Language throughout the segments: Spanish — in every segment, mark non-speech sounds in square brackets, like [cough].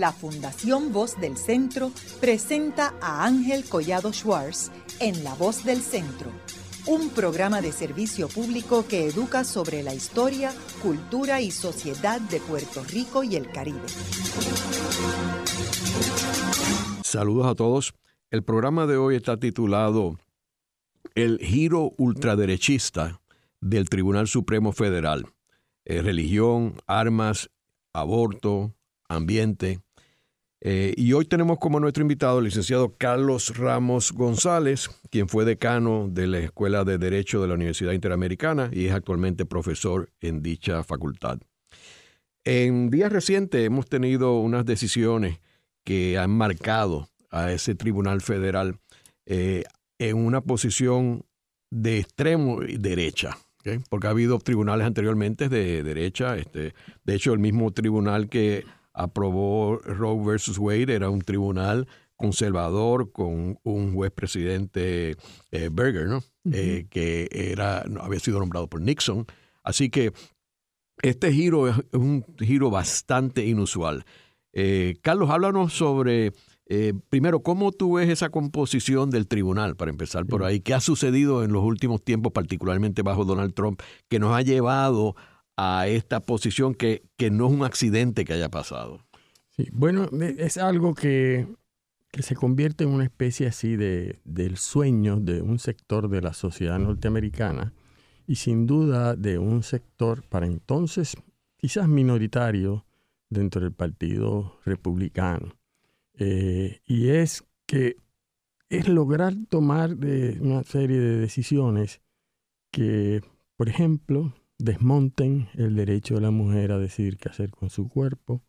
la Fundación Voz del Centro presenta a Ángel Collado Schwartz en La Voz del Centro, un programa de servicio público que educa sobre la historia, cultura y sociedad de Puerto Rico y el Caribe. Saludos a todos. El programa de hoy está titulado El giro ultraderechista del Tribunal Supremo Federal. Eh, religión, armas, aborto, ambiente. Eh, y hoy tenemos como nuestro invitado el licenciado Carlos Ramos González, quien fue decano de la Escuela de Derecho de la Universidad Interamericana y es actualmente profesor en dicha facultad. En días recientes hemos tenido unas decisiones que han marcado a ese tribunal federal eh, en una posición de extremo derecha, porque ha habido tribunales anteriormente de derecha, este, de hecho el mismo tribunal que aprobó Roe versus Wade, era un tribunal conservador con un juez presidente eh, Berger, ¿no? Eh, que era, había sido nombrado por Nixon. Así que este giro es un giro bastante inusual. Eh, Carlos, háblanos sobre, primero, cómo tú ves esa composición del tribunal, para empezar por ahí. ¿Qué ha sucedido en los últimos tiempos, particularmente bajo Donald Trump, que nos ha llevado a esta posición que, que no es un accidente que haya pasado. Sí, bueno, e, es algo que, que se convierte en una especie así de, del sueño de un sector de la sociedad norteamericana y sin duda de un sector para entonces quizás minoritario dentro del Partido Republicano. Eh, y es que es lograr tomar de una serie de decisiones que, por ejemplo, desmonten el derecho de la mujer a decidir qué hacer con su cuerpo,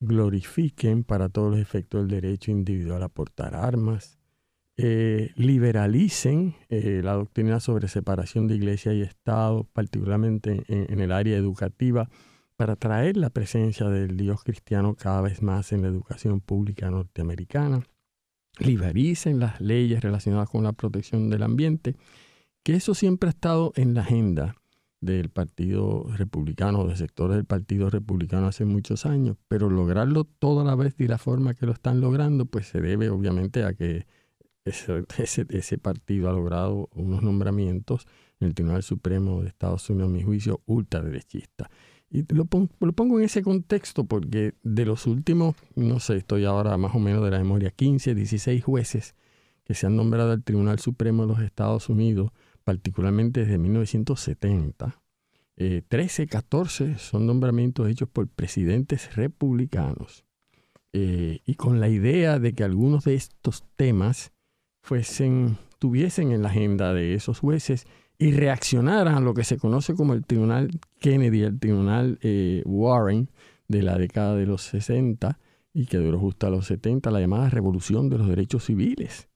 glorifiquen para todos los efectos el derecho individual a portar armas, eh, liberalicen eh, la doctrina sobre separación de iglesia y Estado, particularmente en, el área educativa, para traer la presencia del Dios cristiano cada vez más en la educación pública norteamericana, libericen las leyes relacionadas con la protección del ambiente, que eso siempre ha estado en la agenda del Partido Republicano, de sectores del Partido Republicano hace muchos años, pero lograrlo toda la vez de la forma que lo están logrando, pues se debe obviamente a que [laughs] ese, ese, partido ha logrado unos nombramientos en el Tribunal Supremo de Estados Unidos, a mi juicio, ultraderechista. Y lo lo pongo en ese contexto porque de los últimos, no sé, estoy ahora más o menos de la memoria, 15, 16 jueces que se han nombrado al Tribunal Supremo de los Estados Unidos, particularmente desde 1970. 13, 14 son nombramientos hechos por presidentes republicanos. Eh, y con la idea de que algunos de estos temas fuesen, tuviesen en la agenda de esos jueces y reaccionaran a lo que se conoce como el Tribunal Kennedy, el Tribunal eh, Warren de la década de los 60 y que duró justo a los 70, la llamada Revolución de los Derechos Civiles.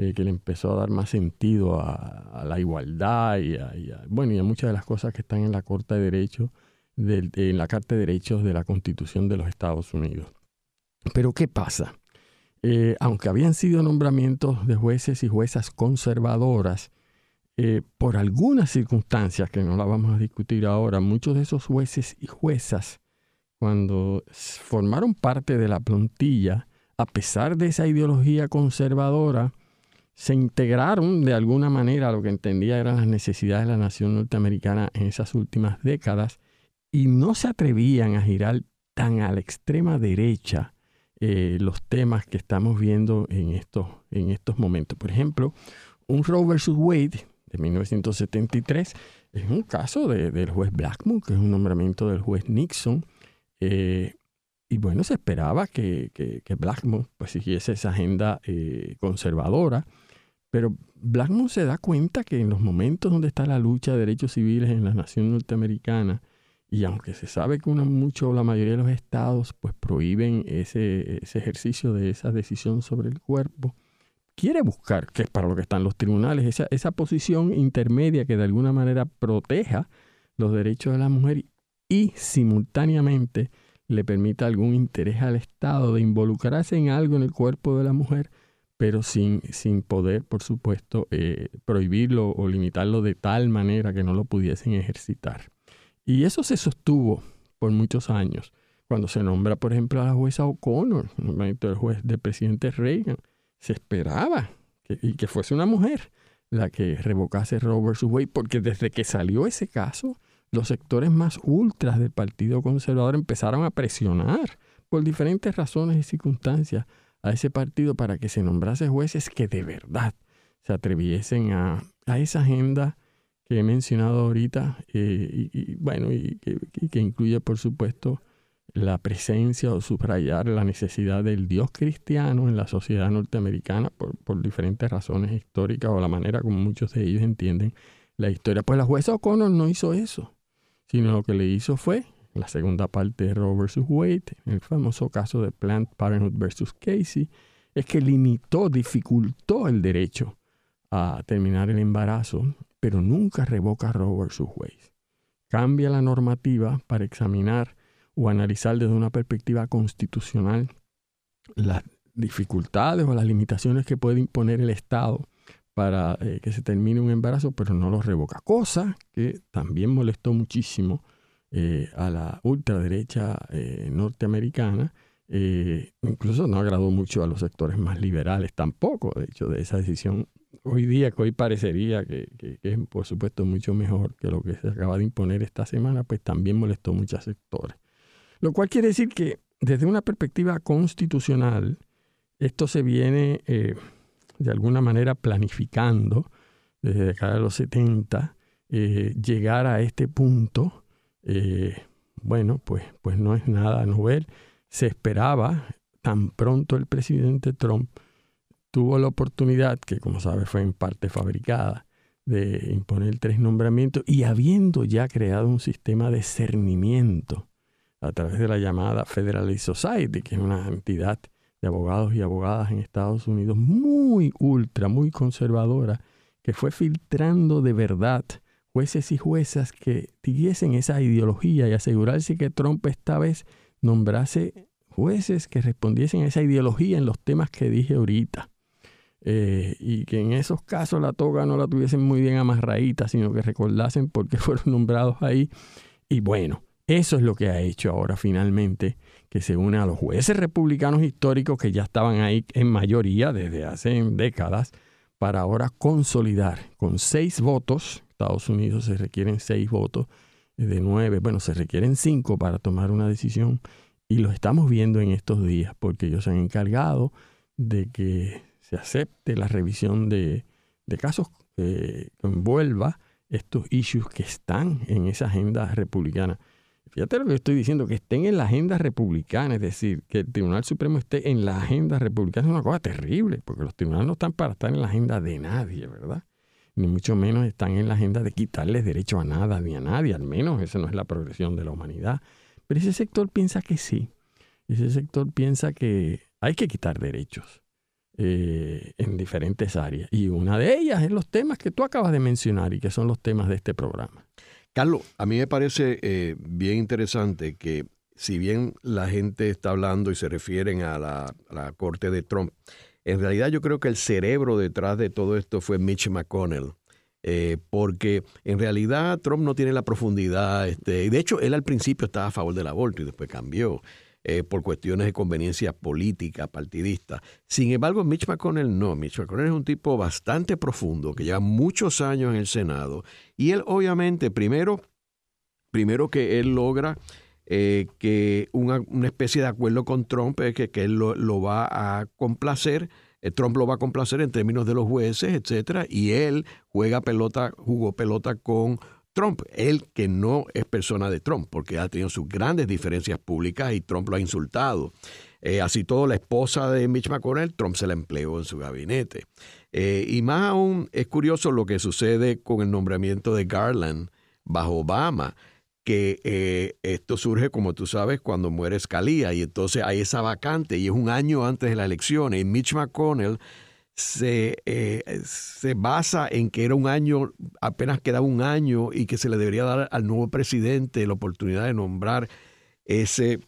Eh, que le empezó a dar más sentido a, la igualdad y a, bueno, y muchas de las cosas que están en la Corte de Derechos, en la Carta de Derechos de la Constitución de los Estados Unidos. Pero ¿qué pasa? Eh, aunque habían sido nombramientos de jueces y juezas conservadoras, eh, por algunas circunstancias que no la vamos a discutir ahora, muchos de esos jueces y juezas, cuando formaron parte de la plantilla, a pesar de esa ideología conservadora, se integraron de alguna manera a lo que entendía eran las necesidades de la nación norteamericana en esas últimas décadas y no se atrevían a girar tan a la extrema derecha eh, los temas que estamos viendo en estos, en estos momentos. Por ejemplo, un Roe versus Wade de 1973 es un caso del juez Blackmun, que es un nombramiento del juez Nixon. Eh, y bueno, se esperaba que, que, Blackmun pues, siguiese esa agenda eh, conservadora pero Blackmun se da cuenta que en los momentos donde está la lucha de derechos civiles en la nación norteamericana, y aunque se sabe que uno mucho, la mayoría de los estados pues prohíben ese, ese ejercicio de esa decisión sobre el cuerpo, quiere buscar, que es para lo que están los tribunales, esa, esa posición intermedia que de alguna manera proteja los derechos de la mujer y simultáneamente le permita algún interés al Estado de involucrarse en algo en el cuerpo de la mujer pero sin, sin poder, por supuesto, eh, prohibirlo o limitarlo de tal manera que no lo pudiesen ejercitar. Y eso se sostuvo por muchos años. Cuando se nombra, por ejemplo, a la jueza O'Connor, el juez del presidente Reagan, se esperaba que, y que fuese una mujer la que revocase Roe vs. Porque desde que salió ese caso, los sectores más ultras del Partido Conservador empezaron a presionar por diferentes razones y circunstancias a ese partido para que se nombrase jueces que de verdad se atreviesen a, a esa agenda que he mencionado ahorita, eh, y, bueno, y que incluye, por supuesto, la presencia o subrayar la necesidad del Dios cristiano en la sociedad norteamericana por, diferentes razones históricas o la manera como muchos de ellos entienden la historia. Pues la jueza O'Connor no hizo eso, sino lo que le hizo fue, la segunda parte de Roe vs. Wade, el famoso caso de Planned Parenthood vs. Casey, es que limitó, dificultó el derecho a terminar el embarazo, pero nunca revoca Roe vs. Wade. Cambia la normativa para examinar o analizar desde una perspectiva constitucional las dificultades o las limitaciones que puede imponer el Estado para eh, que se termine un embarazo, pero no lo revoca. Cosa que también molestó muchísimo eh, a la ultraderecha eh, norteamericana. incluso no agradó mucho a los sectores más liberales tampoco, de hecho, de esa decisión hoy día, que hoy parecería que, es por supuesto mucho mejor que lo que se acaba de imponer esta semana, pues también molestó muchos sectores. Lo cual quiere decir que desde una perspectiva constitucional, esto se viene eh, de alguna manera planificando desde cada de los 70, eh, llegar a este punto, eh, bueno, pues, pues no es nada novel. Se esperaba, tan pronto el presidente Trump tuvo la oportunidad, que como sabe fue en parte fabricada, de imponer tres nombramientos y habiendo ya creado un sistema de cernimiento a través de la llamada Federalist Society, que es una entidad de abogados y abogadas en Estados Unidos muy ultra, muy conservadora, que fue filtrando de verdad jueces y juezas que tuviesen esa ideología y asegurarse que Trump esta vez nombrase jueces que respondiesen a esa ideología en los temas que dije ahorita. Eh, y que en esos casos la toga no la tuviesen muy bien amarradita, sino que recordasen por qué [laughs] fueron nombrados ahí. Y bueno, eso es lo que ha hecho ahora finalmente que se une a los jueces republicanos históricos que ya estaban ahí en mayoría desde hace décadas para ahora consolidar con seis votos, Estados Unidos se requieren seis votos de nueve, bueno, se requieren cinco para tomar una decisión y lo estamos viendo en estos días porque ellos se han encargado de que se acepte la revisión de, casos eh, que envuelva estos issues que están en esa agenda republicana. Fíjate lo que estoy diciendo, que estén en la agenda republicana, es decir, que el Tribunal Supremo esté en la agenda republicana es una cosa terrible, porque los tribunales no están para estar en la agenda de nadie, ¿verdad? Ni mucho menos están en la agenda de quitarles derecho a nada ni a nadie, al menos esa no es la progresión de la humanidad. Pero ese sector piensa que sí, ese sector piensa que hay que quitar derechos eh, en diferentes áreas. Y una de ellas es los temas que tú acabas de mencionar y que son los temas de este programa. Carlos, a mí me parece eh, bien interesante que si bien la gente está hablando y se refieren a la, corte de Trump, en realidad yo creo que el cerebro detrás de todo esto fue Mitch McConnell. Eh, porque en realidad Trump no tiene la profundidad, este, y de hecho él al principio estaba a favor del aborto y después cambió. Eh, por cuestiones de conveniencia política, partidista. Sin embargo, Mitch McConnell no. Mitch McConnell es un tipo bastante profundo, que lleva muchos años en el Senado. Y él obviamente, primero, primero que él logra eh, que una, especie de acuerdo con Trump, es que, que, él lo, va a complacer. Eh, Trump lo va a complacer en términos de los jueces, etcétera, y él juega pelota, jugó pelota con Trump, él que no es persona de Trump, porque ha tenido sus grandes diferencias públicas y Trump lo ha insultado. Eh, así todo, la esposa de Mitch McConnell, Trump se la empleó en su gabinete. Y más aún es curioso lo que sucede con el nombramiento de Garland bajo Obama, que eh, esto surge, como tú sabes, cuando muere Scalia y entonces hay esa vacante y es un año antes de la elección y Mitch McConnell se, eh, se basa en que era un año, apenas quedaba un año y que se le debería dar al nuevo presidente la oportunidad de nombrar ese,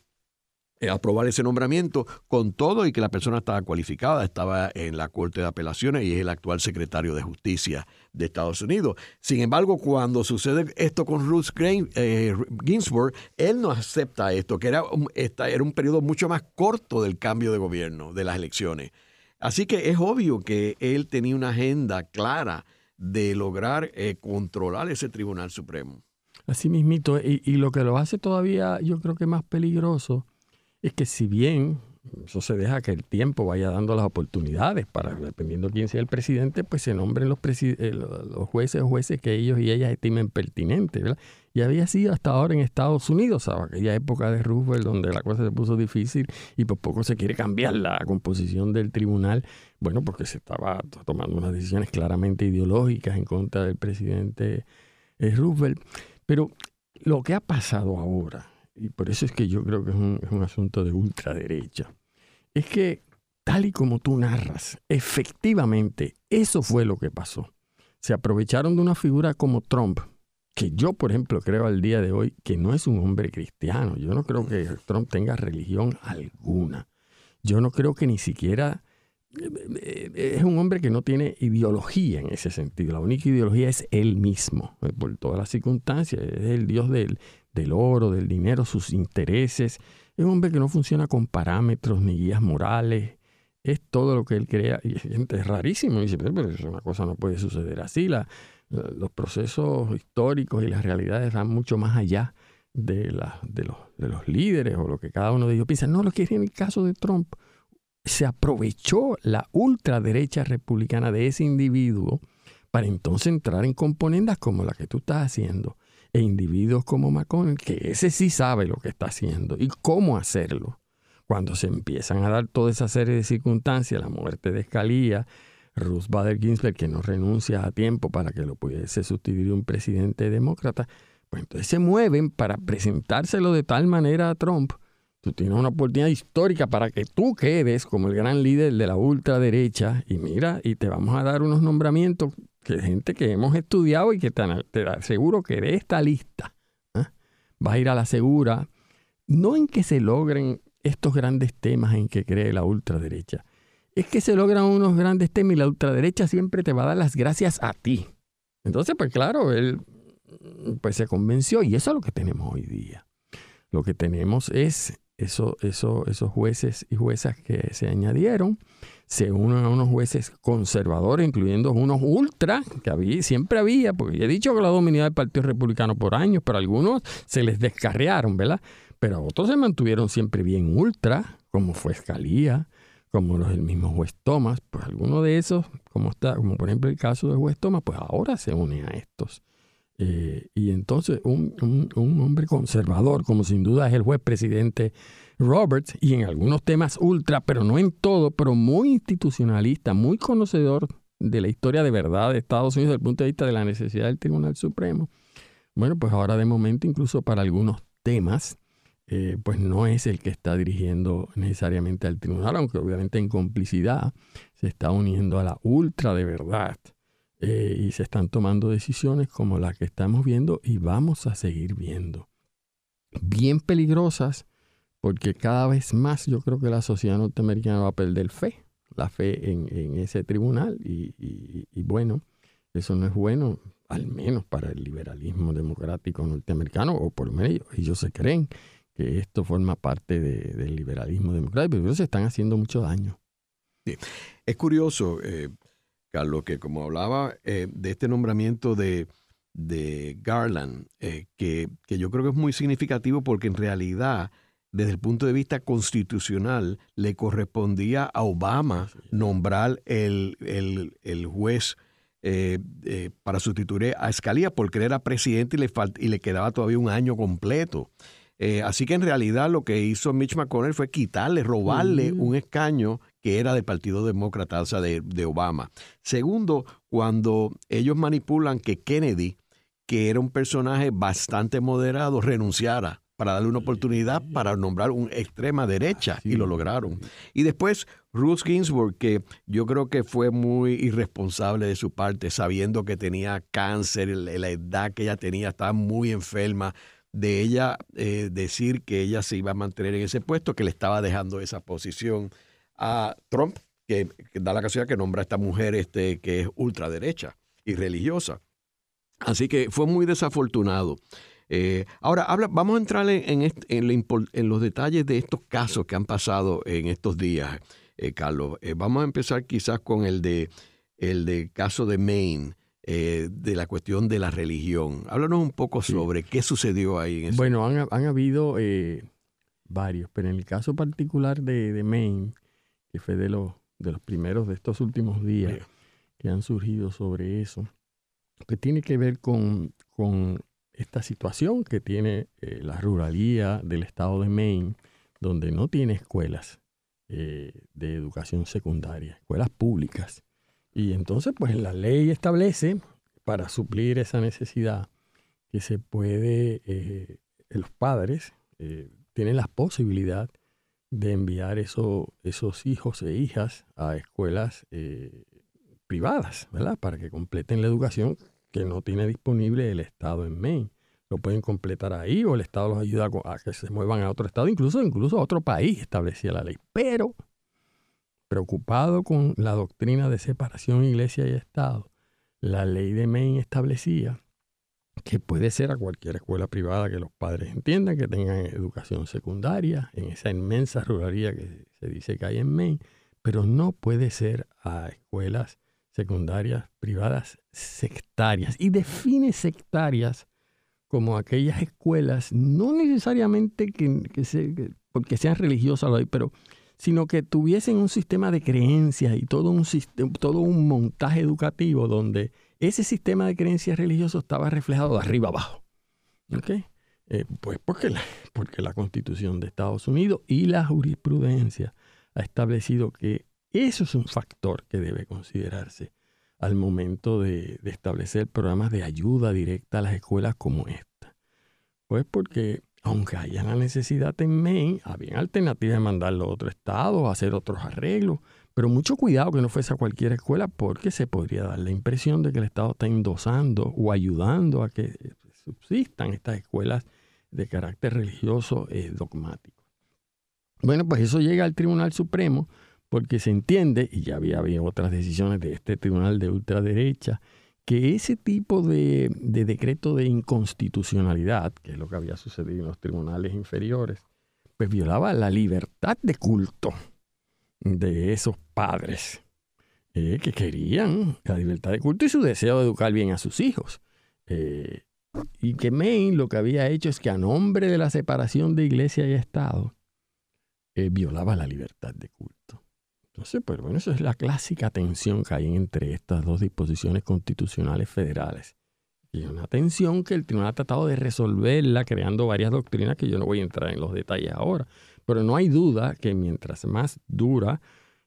aprobar ese nombramiento con todo y que la persona estaba cualificada, estaba en la Corte de Apelaciones y es el actual secretario de Justicia de Estados Unidos. Sin embargo, cuando sucede esto con Ruth eh, Ginsburg, él no acepta esto, que era un, era un periodo mucho más corto del cambio de gobierno, de las elecciones. Así que es obvio que él tenía una agenda clara de lograr eh, controlar ese Tribunal Supremo. Así mismito, y, y lo que lo hace todavía yo creo que más peligroso es que si bien eso se deja que el tiempo vaya dando las oportunidades para, dependiendo quién sea el presidente, pues se nombren los, eh, los jueces o jueces que ellos y ellas estimen pertinentes. Y había sido hasta ahora en Estados Unidos, a aquella época de Roosevelt, donde la cosa se puso difícil y por poco se quiere cambiar la composición del tribunal, bueno, porque se estaba tomando unas decisiones claramente ideológicas en contra del presidente eh, Roosevelt. Pero lo que ha pasado ahora, y por eso es que yo creo que es un, asunto de ultraderecha, es que tal y como tú narras, efectivamente, eso fue lo que pasó. Se aprovecharon de una figura como Trump, que yo, por ejemplo, creo al día de hoy que no es un hombre cristiano. Yo no creo que Trump tenga religión alguna. Yo no creo que ni siquiera eh, es un hombre que no tiene ideología en ese sentido. La única ideología es él mismo, eh, por todas las circunstancias. Es el Dios del, del oro, del dinero, sus intereses. Es un hombre que no funciona con parámetros ni guías morales. Es todo lo que él crea. Y es rarísimo. Y dice, pero una cosa no puede suceder así. Los procesos históricos y las realidades van mucho más allá de, los, de los líderes o lo que cada uno de ellos piensa. No, lo que es en el caso de Trump. Se aprovechó la ultraderecha republicana de ese individuo para entonces entrar en componendas como la que tú estás haciendo e individuos como McConnell, que ese sí sabe lo que está haciendo y cómo hacerlo. Cuando se empiezan a dar toda esa serie de circunstancias, la muerte de Scalia, Ruth Bader Ginsburg, que no renuncia a tiempo para que lo pudiese sustituir un presidente demócrata, pues entonces se mueven para presentárselo de tal manera a Trump. Tú tienes una oportunidad histórica para que tú quedes como el gran líder de la ultraderecha y mira, y te vamos a dar unos nombramientos que gente que hemos estudiado y que te, aseguro que de esta lista ¿eh? vas a ir a la segura, no en que se logren estos grandes temas en que cree la ultraderecha, es que se logran unos grandes temas y la ultraderecha siempre te va a dar las gracias a ti. Entonces, pues claro, él pues se convenció y eso es lo que tenemos hoy día. Lo que tenemos es eso, eso, esos jueces y juezas que se añadieron se unen a unos jueces conservadores, incluyendo unos ultra, que había, siempre había, porque ya he dicho que la dominaba el Partido Republicano por años, pero algunos se les descarriaron, ¿verdad? Pero otros se mantuvieron siempre bien ultra, como fue Escalía, como los del mismo juez Thomas, pues alguno de esos, como está, como por ejemplo el caso del juez Thomas, pues ahora se une a estos. Eh, y entonces un, un, hombre conservador, como sin duda es el juez presidente Roberts, y en algunos temas ultra, pero no en todo, pero muy institucionalista, muy conocedor de la historia de verdad de Estados Unidos desde el punto de vista de la necesidad del Tribunal Supremo. Bueno, pues ahora de momento, incluso para algunos temas, eh, pues no es el que está dirigiendo necesariamente al tribunal, aunque obviamente en complicidad se está uniendo a la ultra de verdad eh, y se están tomando decisiones como la que estamos viendo y vamos a seguir viendo. Bien peligrosas porque cada vez más yo creo que la sociedad norteamericana va a perder fe, la fe en, ese tribunal y, bueno, eso no es bueno, al menos para el liberalismo democrático norteamericano, o por lo menos ellos se creen que esto forma parte del liberalismo democrático, pero ellos se están haciendo mucho daño. Es curioso, eh, Carlos, que como hablaba eh, de este nombramiento de, Garland, eh, que, yo creo que es muy significativo porque en realidad, desde el punto de vista constitucional, le correspondía a Obama nombrar el, juez eh, para sustituir a Escalía porque él era presidente y le, y le quedaba todavía un año completo. así que en realidad lo que hizo Mitch McConnell fue quitarle, robarle un escaño que era del Partido Demócrata, o sea, de, Obama. Segundo, cuando ellos manipulan que Kennedy, que era un personaje bastante moderado, renunciara para darle una oportunidad para nombrar un extrema derecha y lo lograron. Y después Ruth Ginsburg, que yo creo que fue muy irresponsable de su parte, sabiendo que tenía cáncer, la edad que ella tenía, estaba muy enferma, de ella eh, decir que ella se iba a mantener en ese puesto, que le estaba dejando esa posición a Trump, que, da la casualidad que nombra a esta mujer este, que es ultraderecha y religiosa. Así que fue muy desafortunado. Eh, ahora, habla, vamos a entrar en, en, los detalles de estos casos que han pasado en estos días, eh, Carlos. vamos a empezar quizás con el de el de caso de Maine. Eh, de la cuestión de la religión. Háblanos un poco sobre qué sucedió ahí. En bueno, han, habido eh, varios, pero en el caso particular de, Maine, que fue de los, de los primeros de estos últimos días que han surgido sobre eso, que tiene que ver con, con esta situación que tiene eh, la ruralía del estado de Maine, donde no tiene escuelas de educación secundaria, escuelas públicas. Y entonces, pues la ley establece, para suplir esa necesidad, que se puede, eh, los padres eh, tienen la posibilidad de enviar eso, esos hijos e hijas a escuelas eh, privadas, ¿verdad? Para que completen la educación que no tiene disponible el Estado en Maine. Lo pueden completar ahí o el Estado los ayuda a, que se muevan a otro Estado, incluso, incluso a otro país establecía la ley. Pero preocupado con la doctrina de separación iglesia y Estado, la ley de Maine establecía que puede ser a cualquier escuela privada que los padres entiendan que tengan educación secundaria en esa inmensa ruralía que se dice que hay en Maine, pero no puede ser a escuelas secundarias privadas sectarias. Y define sectarias como aquellas escuelas, no necesariamente que, que porque sean religiosas, pero sino que tuviesen un sistema de creencias y todo un, todo un montaje educativo donde ese sistema de creencias religioso estaba reflejado de arriba abajo. Eh, pues porque la, [laughs] porque la Constitución de Estados Unidos y la jurisprudencia ha establecido que eso es un factor que debe considerarse al momento de, de establecer programas de ayuda directa a las escuelas como esta. Pues porque aunque haya la necesidad en Maine, había alternativas de mandarlo a otro estado, hacer otros arreglos, pero mucho cuidado que no fuese a cualquier escuela porque se podría dar la impresión de que el Estado está endosando o ayudando a que subsistan estas escuelas de carácter religioso eh, dogmático. Bueno, pues eso llega al Tribunal Supremo porque se entiende, y ya había, había otras decisiones de este tribunal de ultraderecha, que ese tipo de, decreto de inconstitucionalidad, que es lo que había sucedido en los tribunales inferiores, pues violaba la libertad de culto de esos padres eh, que querían la libertad de culto y su deseo de educar bien a sus hijos. Eh, y que Maine lo que había hecho es que a nombre de la separación de iglesia y Estado, eh, violaba la libertad de culto. Entonces, pues bueno, eso es la clásica tensión que hay entre estas dos disposiciones constitucionales federales. Y una tensión que el tribunal ha tratado de resolverla creando varias doctrinas que yo no voy a entrar en los detalles ahora. Pero no hay duda que mientras más dura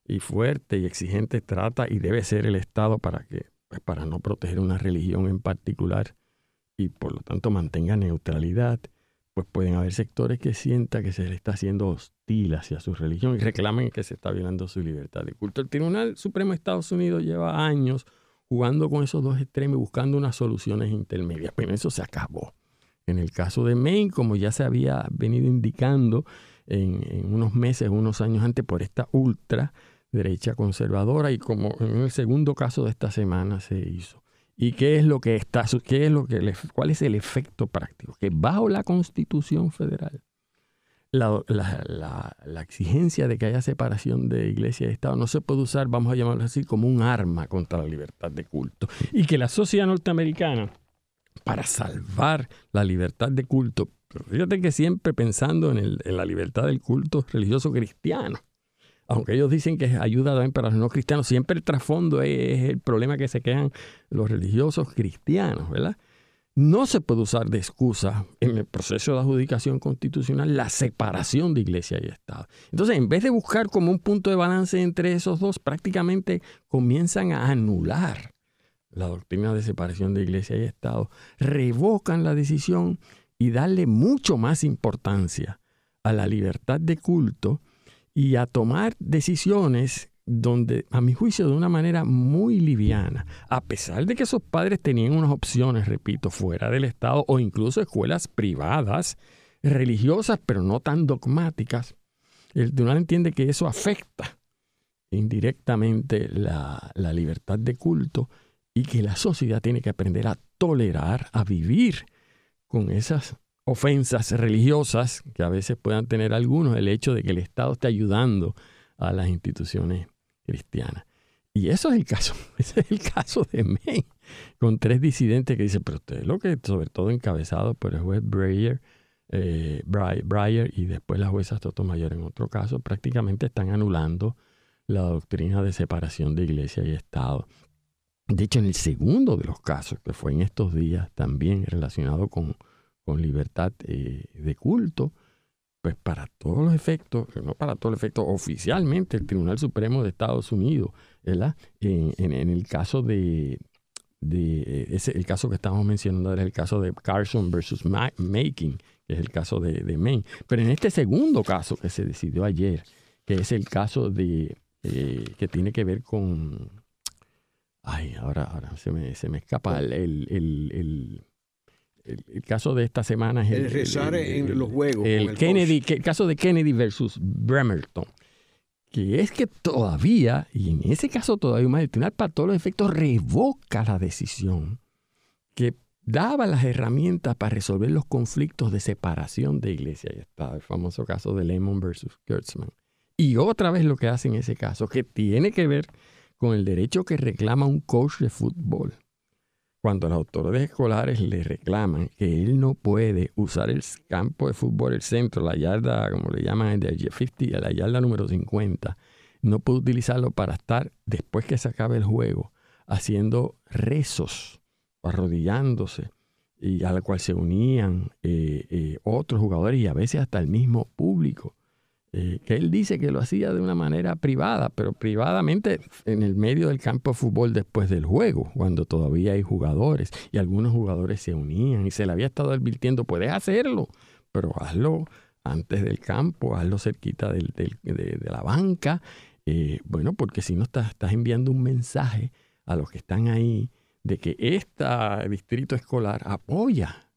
y fuerte y exigente trata y debe ser el Estado para que pues para no proteger una religión en particular y por lo tanto mantenga neutralidad, pues pueden haber sectores que sientan que se le está haciendo hostil hacia su religión y reclamen que se está violando su libertad de culto. El Tribunal Supremo de Estados Unidos lleva años jugando con esos dos extremos y buscando unas soluciones intermedias, pero eso se acabó. En el caso de Maine, como ya se había venido indicando en, unos meses, unos años antes, por esta ultra derecha conservadora y como en el segundo caso de esta semana se hizo ¿Y qué es lo que está, qué es lo que, cuál es el efecto práctico? Que bajo la Constitución Federal, la, la, exigencia de que haya separación de iglesia y Estado no se puede usar, vamos a llamarlo así, como un arma contra la libertad de culto. Y que la sociedad norteamericana, para salvar la libertad de culto, fíjate que siempre pensando en, la libertad del culto religioso cristiano, aunque ellos dicen que ayuda también para los no cristianos, siempre el trasfondo es el problema que se quejan los religiosos cristianos, ¿verdad? No se puede usar de excusa en el proceso de adjudicación constitucional la separación de iglesia y Estado. Entonces, en vez de buscar como un punto de balance entre esos dos, prácticamente comienzan a anular la doctrina de separación de iglesia y Estado, revocan la decisión y darle mucho más importancia a la libertad de culto y a tomar decisiones donde, a mi juicio, de una manera muy liviana, a pesar de que esos padres tenían unas opciones, repito, fuera del Estado o incluso escuelas privadas, religiosas, pero no tan dogmáticas, el tribunal entiende que eso afecta indirectamente la, la libertad de culto y que la sociedad tiene que aprender a tolerar, a vivir con esas ofensas religiosas que a veces puedan tener algunos, el hecho de que el Estado esté ayudando a las instituciones cristianas. Y eso es el caso, [laughs] ese es el caso de Maine, con tres disidentes que dicen, pero usted lo que, sobre todo encabezado por el juez Breyer, eh, Breyer y después la jueza Sotomayor en otro caso, prácticamente están anulando la doctrina de separación de iglesia y Estado. De hecho, en el segundo de los casos, que fue en estos días también relacionado con, con libertad eh, de culto, pues para todos los efectos, no para todos los efectos, oficialmente el Tribunal Supremo de Estados Unidos, ¿verdad? En, en, el caso de, de ese, el caso que estamos mencionando era el caso de Carson versus Making, que es el caso de, de Maine. Pero en este segundo caso que se decidió ayer, que es el caso de eh, que tiene que ver con ay, ahora, ahora se me, se me escapa el, el, el, caso de esta semana es el, rezar en los juegos. El, Kennedy, el caso de Kennedy versus Bremerton. Que es que todavía, y en ese caso todavía más, el tribunal para todos los efectos revoca la decisión que daba las herramientas para resolver los conflictos de separación de iglesia y Estado, el famoso caso de Lemon versus Kurtzman. Y otra vez lo que hace en ese caso, que tiene que ver con el derecho que reclama un coach de fútbol. Cuando las autoridades escolares le reclaman que él no puede usar el campo de fútbol, el centro, la yarda, como le llaman, de 50, la yarda número 50, no puede utilizarlo para estar, después que se acabe el juego, haciendo rezos, arrodillándose, y a la cual se unían eh, eh, otros jugadores y a veces hasta el mismo público eh, que él dice que lo hacía de una manera privada, pero privadamente en el medio del campo de fútbol después del juego, cuando todavía hay jugadores y algunos jugadores se unían y se le había estado advirtiendo, puedes hacerlo, pero hazlo antes del campo, hazlo cerquita de, la banca, eh, bueno, porque si no estás, estás enviando un mensaje a los que están ahí de que este distrito escolar apoya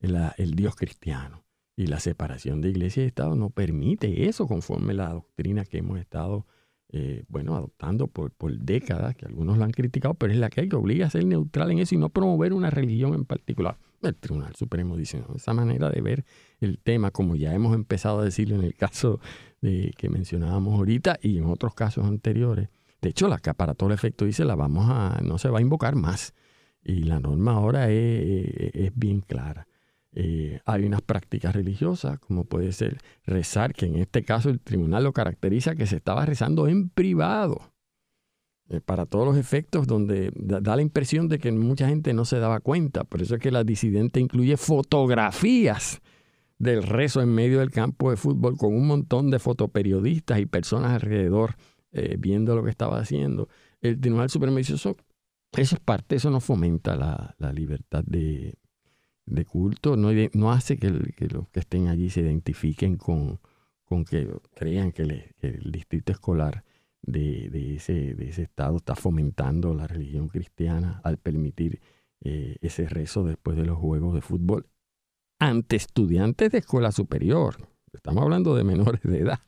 el Dios cristiano. Y la separación de iglesia y Estado no permite eso conforme la doctrina que hemos estado, eh, bueno, adoptando por, por, décadas, que algunos lo han criticado, pero es la que hay que obliga a ser neutral en eso y no promover una religión en particular. El Tribunal Supremo dice, esa manera de ver el tema, como ya hemos empezado a decirlo en el caso de, que mencionábamos ahorita y en otros casos anteriores. De hecho, la que para todo el efecto dice, la vamos a, no se va a invocar más. Y la norma ahora es, es bien clara. Eh, hay unas prácticas religiosas, como puede ser rezar, que en este caso el tribunal lo caracteriza que se estaba rezando en privado, eh, para todos los efectos, donde da, la impresión de que mucha gente no se daba cuenta. Por eso es que la disidente incluye fotografías del rezo en medio del campo de fútbol con un montón de fotoperiodistas y personas alrededor eh, viendo lo que estaba haciendo. El Tribunal Supremo eso, eso es parte, eso no fomenta la libertad de, de culto no, no hace que, los que estén allí se identifiquen con, con que crean que, el distrito escolar de, ese, de ese estado está fomentando la religión cristiana al permitir eh, ese rezo después de los juegos de fútbol ante estudiantes de escuela superior. Estamos hablando de menores de edad.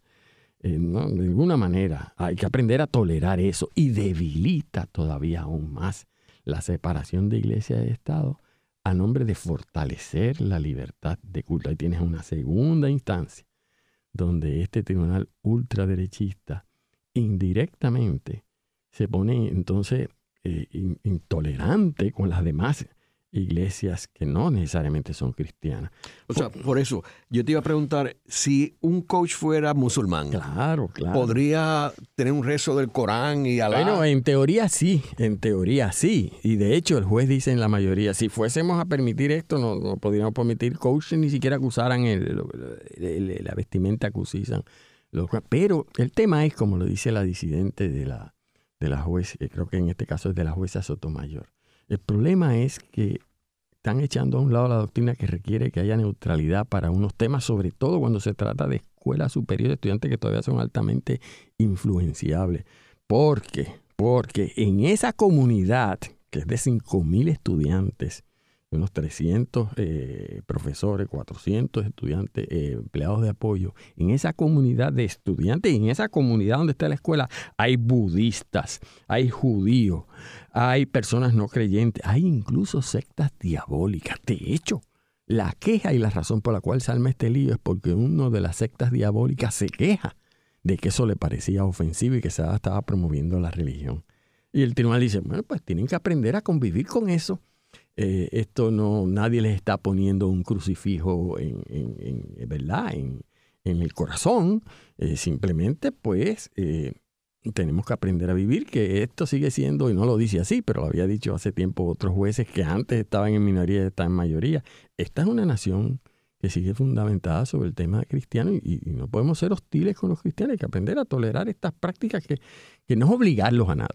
Eh, no, de ninguna manera hay que aprender a tolerar eso y debilita todavía aún más la separación de iglesia y Estado a nombre de fortalecer la libertad de culto. Ahí tienes una segunda instancia donde este tribunal ultraderechista indirectamente se pone entonces eh, intolerante con las demás iglesias que no necesariamente son cristianas. O sea, por eso, yo te iba a preguntar, si un coach fuera musulmán, claro, claro. ¿podría tener un rezo del Corán y Alá? Bueno, en teoría sí, en teoría sí. Y de hecho el juez dice en la mayoría, si fuésemos a permitir esto, no, podríamos permitir coaches ni siquiera que usaran la vestimenta que usan. Pero el tema es, como lo dice la disidente de la, de la juez, creo que en este caso es de la jueza Sotomayor el problema es que están echando a un lado la doctrina que requiere que haya neutralidad para unos temas, sobre todo cuando se trata de escuelas superiores, estudiantes que todavía son altamente influenciables. ¿Por qué? Porque en esa comunidad, que es de 5.000 estudiantes, unos 300 eh, profesores, 400 estudiantes, eh, empleados de apoyo. En esa comunidad de estudiantes en esa comunidad donde está la escuela hay budistas, hay judíos, hay personas no creyentes, hay incluso sectas diabólicas. De hecho, la queja y la razón por la cual se arma este lío es porque uno de las sectas diabólicas se queja de que eso le parecía ofensivo y que se estaba promoviendo la religión. Y el tribunal dice, bueno, pues tienen que aprender a convivir con eso eh, esto no, nadie les está poniendo un crucifijo en, en, ¿verdad? en, el corazón. Eh, simplemente, pues, eh, tenemos que aprender a vivir, que esto sigue siendo, y no lo dice así, pero lo había dicho hace tiempo otros jueces que antes estaban en minoría y están en mayoría. Esta es una nación que sigue fundamentada sobre el tema cristiano y, no podemos ser hostiles con los cristianos, hay que aprender a tolerar estas prácticas que, que no es obligarlos a nada.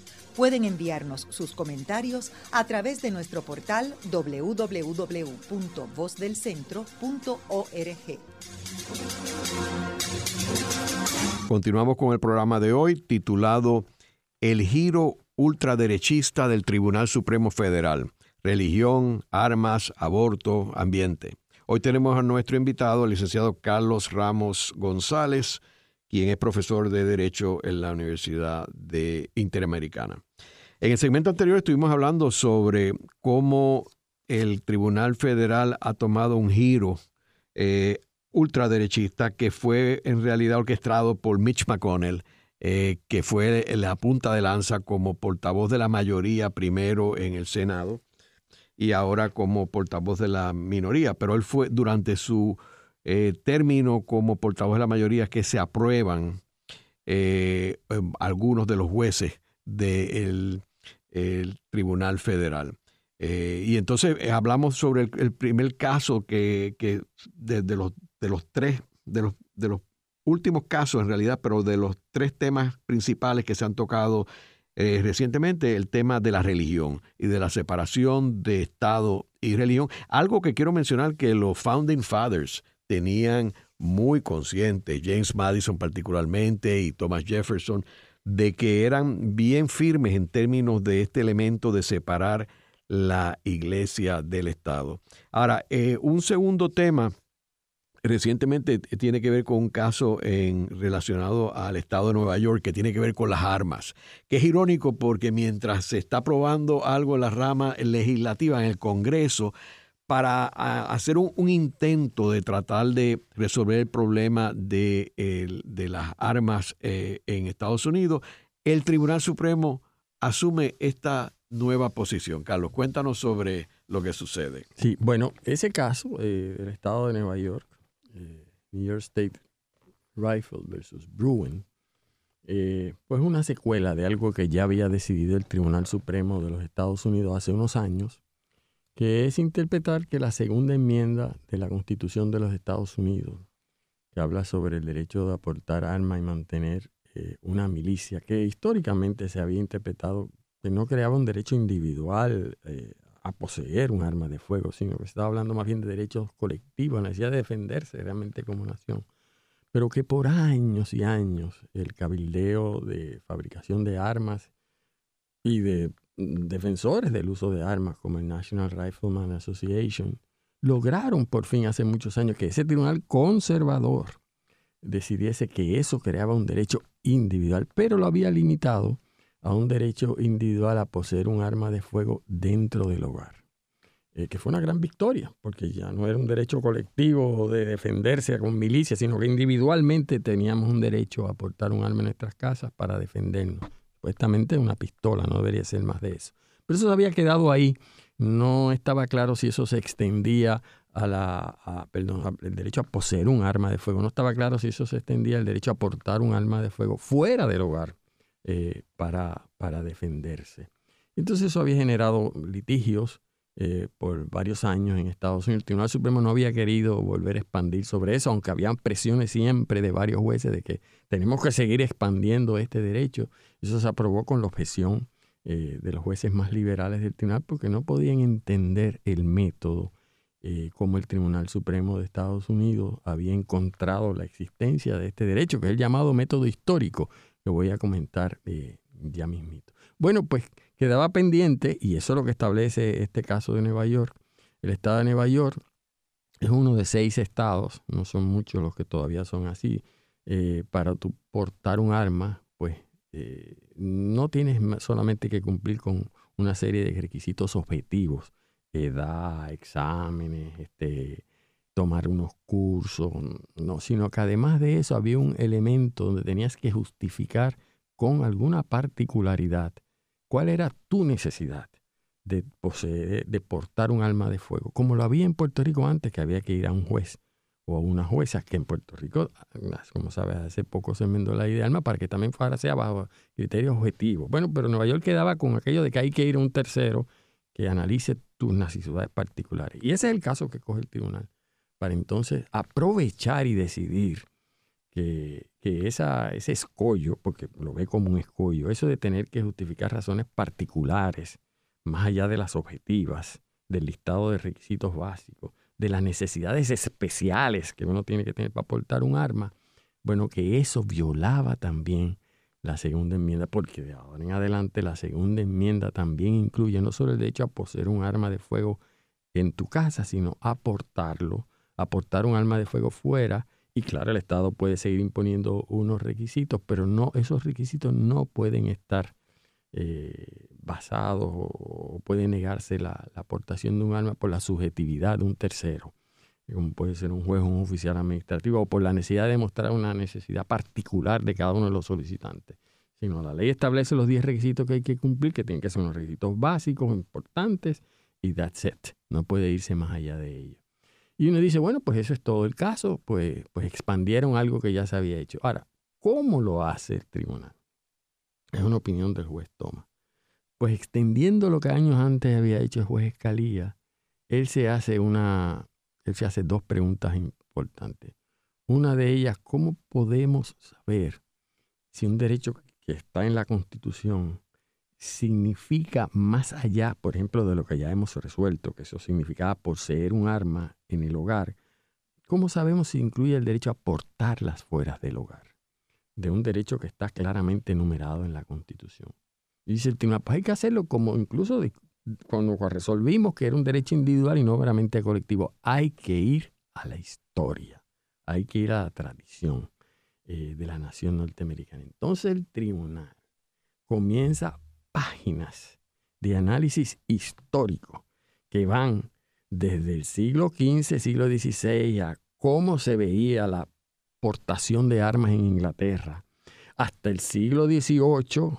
Pueden enviarnos sus comentarios a través de nuestro portal www.vozdelcentro.org. Continuamos con el programa de hoy titulado El giro ultraderechista del Tribunal Supremo Federal. Religión, armas, aborto, ambiente. Hoy tenemos a nuestro invitado, el licenciado Carlos Ramos González, quien es profesor de Derecho en la Universidad de Interamericana. En el segmento anterior estuvimos hablando sobre cómo el Tribunal Federal ha tomado un giro eh, ultraderechista que fue en realidad orquestado por Mitch McConnell, eh, que fue la punta de lanza como portavoz de la mayoría primero en el Senado y ahora como portavoz de la minoría. Pero él fue durante su eh, término como portavoz de la mayoría que se aprueban eh, em, algunos de los jueces del Tribunal Federal. Eh, y entonces hablamos sobre el, primer caso que, de, los, de los tres, de los, de los últimos casos en realidad, pero de los tres temas principales que se han tocado recientemente, el tema de la religión y de la separación de Estado y religión. Algo que quiero mencionar que los Founding Fathers tenían muy conscientes, James Madison particularmente y Thomas Jefferson, de que eran bien firmes en términos de este elemento de separar la iglesia del Estado. Ahora, eh, un segundo tema recientemente tiene que ver con un caso en, relacionado al estado de Nueva York que tiene que ver con las armas, que es irónico porque mientras se está aprobando algo en la rama legislativa en el Congreso, para hacer un, intento de tratar de resolver el problema de, las armas eh, en Estados Unidos, el Tribunal Supremo asume esta nueva posición. Carlos, cuéntanos sobre lo que sucede. Sí, bueno, ese caso eh, del estado de Nueva York, eh, New York State Rifle versus Bruin, pues una secuela de algo que ya había decidido el Tribunal Supremo de los Estados Unidos hace unos años que es interpretar que la segunda enmienda de la Constitución de los Estados Unidos, que habla sobre el derecho de aportar armas y mantener eh, una milicia, que históricamente se había interpretado que no creaba un derecho individual eh, a poseer un arma de fuego, sino que estaba hablando más bien de derechos colectivos, la necesidad de defenderse realmente como nación. Pero que por años y años el cabildeo de fabricación de armas y de defensores del uso de armas como el National Rifleman Association lograron por fin hace muchos años que ese tribunal conservador decidiese que eso creaba un derecho individual, pero lo había limitado a un derecho individual a poseer un arma de fuego dentro del hogar. Eh, que fue una gran victoria, porque ya no era un derecho colectivo de defenderse con milicias, sino que individualmente teníamos un derecho a portar un arma en nuestras casas para defendernos supuestamente una pistola, no debería ser más de eso. Pero eso había quedado ahí. No estaba claro si eso se extendía a la, el derecho a poseer un arma de fuego. No estaba claro si eso se extendía al derecho a portar un arma de fuego fuera del hogar. eh, para, para defenderse. Entonces eso había generado litigios eh, por varios años en Estados Unidos. El Tribunal Supremo no había querido volver a expandir sobre eso, aunque habían presiones siempre de varios jueces de que tenemos que seguir expandiendo este derecho. Eso se aprobó con la objeción eh, de los jueces más liberales del tribunal porque no podían entender el método eh, como el Tribunal Supremo de Estados Unidos había encontrado la existencia de este derecho, que es el llamado método histórico, que voy a comentar ya mismito. Bueno, pues quedaba pendiente, y eso es lo que establece este caso de Nueva York. El estado de Nueva York es uno de seis estados, no son muchos los que todavía son así. Eh, para tu portar un arma, pues eh, no tienes solamente que cumplir con una serie de requisitos objetivos, edad, exámenes, este, tomar unos cursos, no, sino que además de eso había un elemento donde tenías que justificar con alguna particularidad ¿Cuál era tu necesidad de poseer, de portar un arma de fuego? Como lo había en Puerto Rico antes, que había que ir a un juez o a una jueza, que en Puerto Rico, como sabes, hace poco se enmendó la ley de armas para que también fuera sea bajo criterios objetivos. Bueno, pero Nueva York quedaba con aquello de que hay que ir a un tercero que analice tus necesidades particulares. Y ese es el caso que coge el tribunal, para entonces aprovechar y decidir que, esa, ese escollo, porque lo ve como un escollo, eso de tener que justificar razones particulares, más allá de las objetivas, del listado de requisitos básicos, de las necesidades especiales que uno tiene que tener para portar un arma, bueno, que eso violaba también la segunda enmienda, porque de ahora en adelante la segunda enmienda también incluye no solo el derecho a poseer un arma de fuego en tu casa, sino a portarlo, a portar un arma de fuego fuera y claro, el Estado puede seguir imponiendo unos requisitos, pero no, esos requisitos no pueden estar eh, basados o puede negarse la, aportación de un arma por la subjetividad de un tercero, como puede ser un juez o un oficial administrativo, o por la necesidad de demostrar una necesidad particular de cada uno de los solicitantes. Sino la ley establece los 10 requisitos que hay que cumplir, que tienen que ser unos requisitos básicos, importantes, y that's it. No puede irse más allá de ello. Y uno dice, bueno, pues eso es todo el caso, pues, pues expandieron algo que ya se había hecho. Ahora, ¿cómo lo hace el tribunal? Es una opinión del juez Toma. Pues extendiendo lo que años antes había hecho el juez Escalía, él se hace una, él se hace dos preguntas importantes. Una de ellas, ¿cómo podemos saber si un derecho que está en la Constitución significa más allá, por ejemplo, de lo que ya hemos resuelto, que eso significaba poseer un arma en el hogar, ¿cómo sabemos si incluye el derecho a portarlas fuera del hogar? De un derecho que está claramente enumerado en la Constitución. Y dice el tribunal, pues hay que hacerlo como incluso cuando resolvimos que era un derecho individual y no meramente colectivo. Hay que ir a la historia, hay que ir a la tradición eh, de la nación norteamericana. Entonces el tribunal comienza páginas de análisis histórico que van desde el siglo XV, siglo XVI, a cómo se veía la portación de armas en Inglaterra, hasta el siglo XVIII,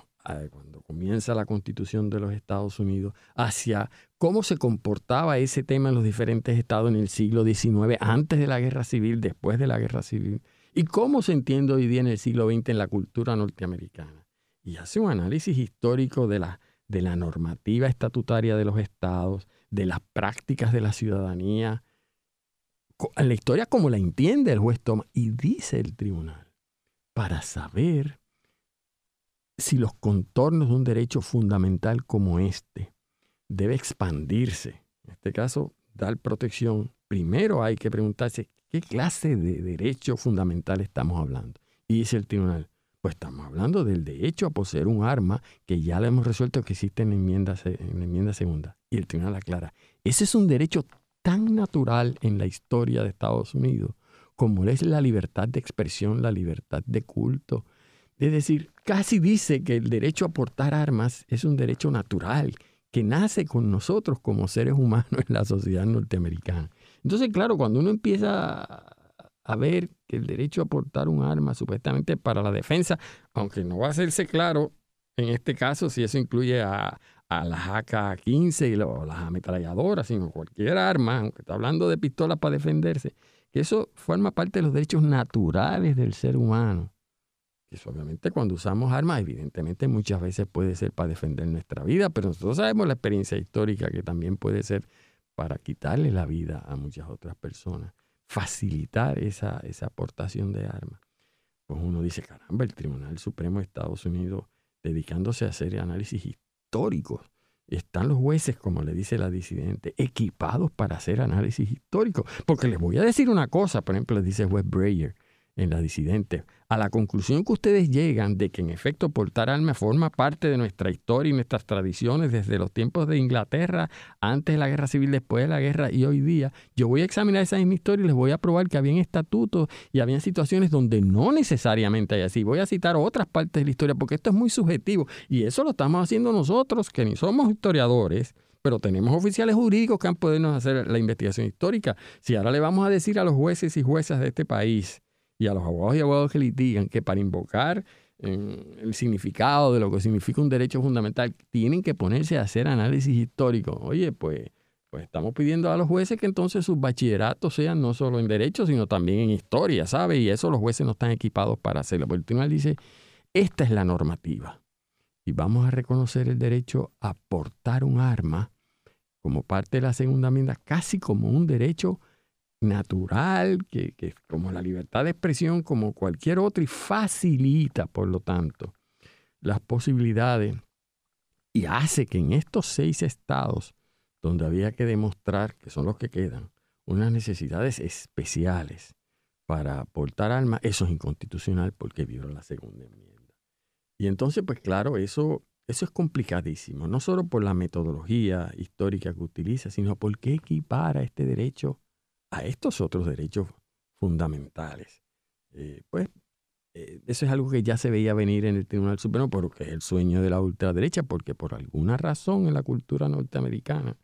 cuando comienza la constitución de los Estados Unidos, hacia cómo se comportaba ese tema en los diferentes estados en el siglo XIX, antes de la guerra civil, después de la guerra civil, y cómo se entiende hoy día en el siglo XX en la cultura norteamericana. Y hace un análisis histórico de la, de la normativa estatutaria de los estados, de las prácticas de la ciudadanía, la historia como la entiende el juez Toma, y dice el tribunal, para saber si los contornos de un derecho fundamental como este debe expandirse, en este caso, dar protección, primero hay que preguntarse qué clase de derecho fundamental estamos hablando. Y dice el tribunal, pues estamos hablando del derecho a poseer un arma que ya lo hemos resuelto que existe en en la enmienda segunda. Y el tribunal aclara, ese es un derecho tan natural en la historia de Estados Unidos como es la libertad de expresión, la libertad de culto. Es decir, casi dice que el derecho a portar armas es un derecho natural que nace con nosotros como seres humanos en la sociedad norteamericana. Entonces, claro, cuando uno empieza a ver que el derecho a portar un arma supuestamente para la defensa, aunque no va a hacerse claro en este caso si eso incluye a, a las AK-15 y las ametralladoras, sino cualquier arma, aunque está hablando de pistolas para defenderse, que eso forma parte de los derechos naturales del ser humano, Eso obviamente cuando usamos armas, evidentemente muchas veces puede ser para defender nuestra vida, pero nosotros sabemos la experiencia histórica que también puede ser para quitarle la vida a muchas otras personas, facilitar esa, esa aportación de armas. Pues uno dice, caramba, el Tribunal Supremo de Estados Unidos dedicándose a hacer análisis históricos. Están los jueces, como le dice la disidente, equipados para hacer análisis históricos. Porque les voy a decir una cosa, por ejemplo, le dice el juez Breyer, en la disidente, a la conclusión que ustedes llegan de que en efecto portar armas forma parte de nuestra historia y nuestras tradiciones desde los tiempos de Inglaterra, antes de la guerra civil, después de la guerra y hoy día, yo voy a examinar esa misma historia y les voy a probar que habían estatutos y habían situaciones donde no necesariamente hay así. Voy a citar otras partes de la historia porque esto es muy subjetivo y eso lo estamos haciendo nosotros, que ni somos historiadores pero tenemos oficiales jurídicos que han podido hacer la investigación histórica. Si ahora le vamos a decir a los jueces y juezas de este país y a los abogados y abogados que litigan que para invocar eh, el significado de lo que significa un derecho fundamental tienen que ponerse a hacer análisis histórico. Oye, pues, pues estamos pidiendo a los jueces que entonces sus bachilleratos sean no solo en derecho, sino también en historia, ¿sabe? Y eso los jueces no están equipados para hacerlo. Porque el tribunal dice, esta es la normativa. Y vamos a reconocer el derecho a portar un arma como parte de la segunda enmienda, casi como un derecho natural, que, como la libertad de expresión, como cualquier otra, y facilita, por lo tanto, las posibilidades y hace que en estos seis estados, donde había que demostrar, que son los que quedan, unas necesidades especiales para portar armas, eso es inconstitucional porque viola la segunda enmienda. Y entonces, pues claro, eso, eso es complicadísimo, no solo por la metodología histórica que utiliza, sino porque equipara este derecho a estos otros derechos fundamentales. Eh, pues eh, eso es algo que ya se veía venir en el Tribunal Supremo, porque es el sueño de la ultraderecha, porque por alguna razón en la cultura norteamericana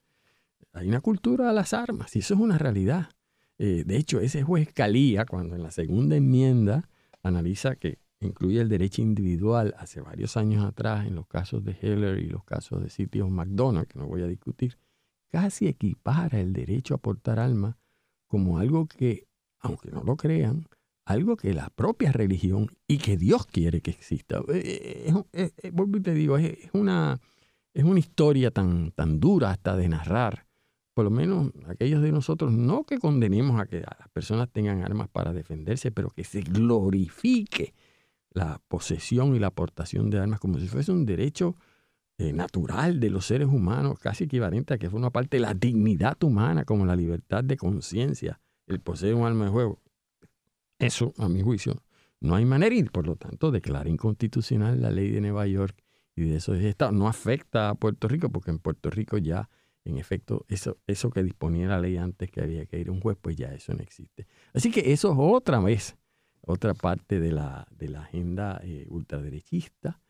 hay una cultura a las armas, y eso es una realidad. Eh, de hecho, ese juez Calía, cuando en la segunda enmienda analiza que incluye el derecho individual hace varios años atrás en los casos de Heller y los casos de sitios McDonald, que no voy a discutir, casi equipara el derecho a portar armas como algo que, aunque no lo crean, algo que la propia religión y que Dios quiere que exista. Eh, eh, eh, vuelvo y te digo, es, una, es una historia tan, tan dura hasta de narrar. Por lo menos aquellos de nosotros, no que condenemos a que las personas tengan armas para defenderse, pero que se glorifique la posesión y la aportación de armas como si fuese un derecho eh, natural de los seres humanos, casi equivalente a que una parte de la dignidad humana, como la libertad de conciencia, el poseer un alma de juego. Eso, a mi juicio, no hay manera y por lo tanto declara inconstitucional la ley de Nueva York y de esos estados. No afecta a Puerto Rico porque en Puerto Rico ya, en efecto, eso, eso que disponía la ley antes que había que ir a un juez, pues ya eso no existe. Así que eso es otra vez, otra parte de la, de la agenda eh, ultraderechista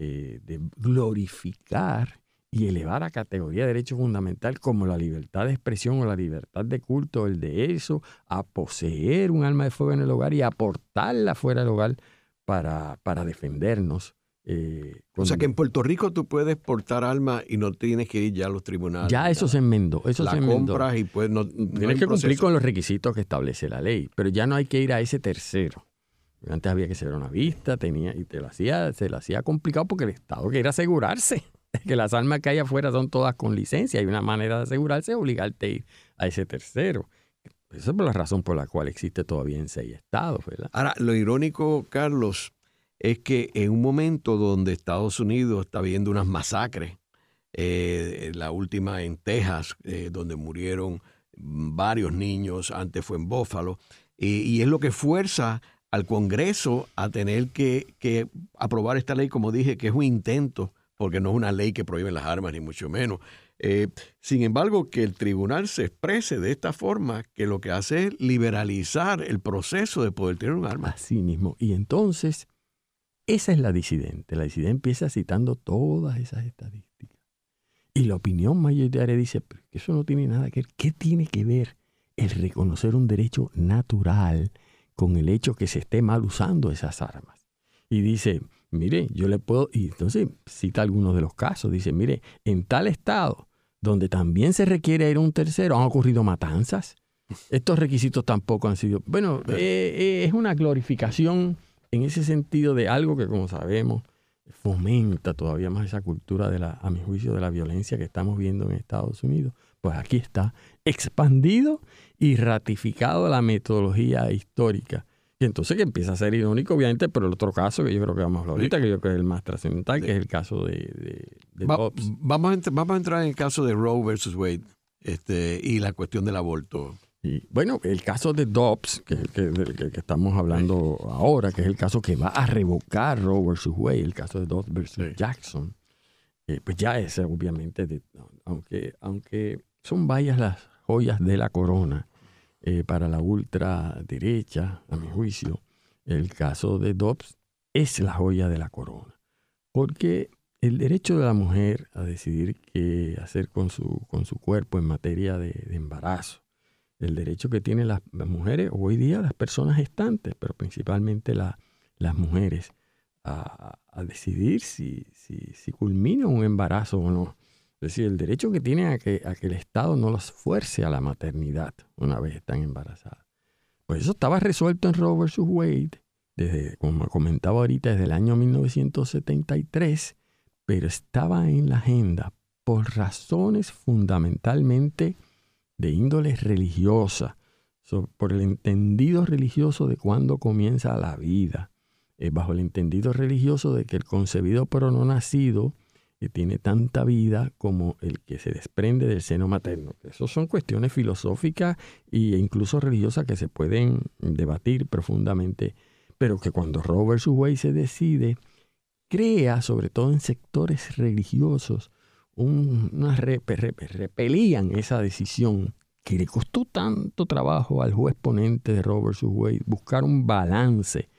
eh, de glorificar y elevar a categoría de derecho fundamental como la libertad de expresión o la libertad de culto, el de eso, a poseer un arma de fuego en el hogar y aportarla fuera del hogar para, para defendernos. Eh, o sea que en Puerto Rico tú puedes portar armas y no tienes que ir ya a los tribunales. Ya eso se enmendó. Eso la se compras y pues no. Tienes que cumplir con los requisitos que establece la ley, pero ya no hay que ir a ese tercero. Antes había que ser una vista, tenía, y te lo hacía, se lo hacía complicado porque el Estado quería asegurarse que las armas que hay afuera son todas con licencia. Hay una manera de asegurarse obligarte a ir a ese tercero. Esa es la razón por la cual existe todavía en seis estados, ¿verdad? Ahora, lo irónico, Carlos, es que en un momento donde Estados Unidos está viendo unas masacres, eh, la última en Texas, eh, donde murieron varios niños, antes fue en Buffalo, y es lo que fuerza al Congreso a tener que, aprobar esta ley, como dije, que es un intento, porque no es una ley que prohíbe las armas, ni mucho menos. Eh, sin embargo, que el tribunal se exprese de esta forma, que lo que hace es liberalizar el proceso de poder tener un arma. Así mismo. Y entonces, esa es la disidente. La disidente empieza citando todas esas estadísticas. Y la opinión mayoritaria dice que eso no tiene nada que ver. ¿Qué tiene que ver el reconocer un derecho natural? Con el hecho que se esté mal usando esas armas. Y dice, mire, yo le puedo, y entonces cita algunos de los casos, dice, mire, en tal estado donde también se requiere ir a un tercero, han ocurrido matanzas. Estos requisitos tampoco han sido, bueno, eh, eh, es una glorificación en ese sentido de algo que, como sabemos, fomenta todavía más esa cultura de la, a mi juicio, de la violencia que estamos viendo en Estados Unidos, pues aquí está expandido y ratificado la metodología histórica. Y entonces que empieza a ser irónico, obviamente, pero el otro caso que yo creo que vamos a hablar ahorita, que yo creo que es el más trascendental, que es el caso de, de, vamos, a vamos a entrar en el caso de Roe versus Wade este, y la cuestión del aborto. Y bueno, el caso de Dobbs, que es el que, que, estamos hablando ahora, que es el caso que va a revocar Roe versus Wade, el caso de Dobbs versus Jackson, eh, pues ya es obviamente, aunque, aunque son varias las joyas de la corona eh, para la ultraderecha, a mi juicio, el caso de Dobbs es la joya de la corona. Porque el derecho de la mujer a decidir qué hacer con su, con su cuerpo en materia de embarazo, el derecho que tienen las, mujeres, hoy día las personas gestantes, pero principalmente las mujeres, a, decidir si, si, culmina un embarazo o no. Es decir, el derecho que tienen a que, a que el Estado no las fuerce a la maternidad una vez están embarazadas. Pues eso estaba resuelto en Roe vs. Wade, desde, como comentaba ahorita, desde el año 1973, pero estaba en la agenda por razones fundamentalmente de índole religiosa, por el entendido religioso de cuándo comienza la vida, eh, bajo el entendido religioso de que el concebido pero no nacido eh, tiene tanta vida como el que se desprende del seno materno. Esas son cuestiones filosóficas e incluso religiosas que se pueden debatir profundamente, pero que cuando Robert Subway se decide, crea, sobre todo en sectores religiosos, una repelían esa decisión que le costó tanto trabajo al juez ponente de Robert Wade buscar un balance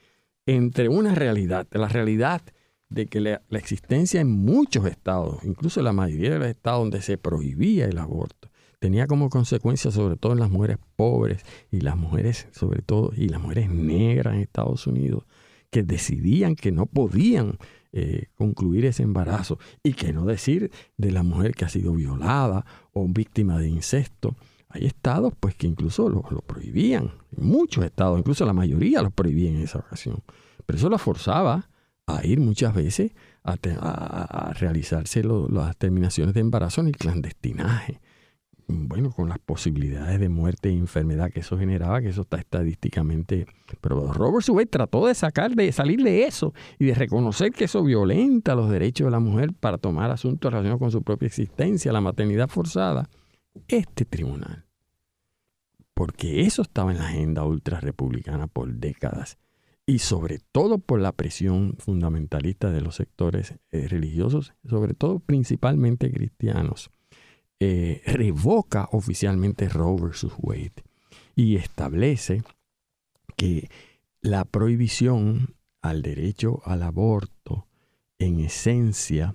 entre una realidad, la realidad de que la, existencia en muchos estados, incluso la mayoría de los estados donde se prohibía el aborto, tenía como consecuencia sobre todo en las mujeres pobres y las mujeres sobre todo y las mujeres negras en Estados Unidos que decidían que no podían eh, concluir ese embarazo y que no decir de la mujer que ha sido violada o víctima de incesto. Hay estados pues que incluso lo, prohibían, muchos estados, incluso la mayoría lo prohibían en esa ocasión. Pero eso la forzaba a ir muchas veces a, realizarse las terminaciones de embarazo en el clandestinaje bueno, con las posibilidades de muerte e enfermedad que eso generaba, que eso está estadísticamente. Pero Robert Subway trató de sacar, de salir de eso y de reconocer que eso violenta los derechos de la mujer para tomar asuntos relacionados con su propia existencia, la maternidad forzada. Este tribunal, porque eso estaba en la agenda ultrarrepublicana por décadas y sobre todo por la presión fundamentalista de los sectores eh, religiosos, sobre todo principalmente cristianos eh, revoca oficialmente Roe versus Wade y establece que la prohibición al derecho al aborto en esencia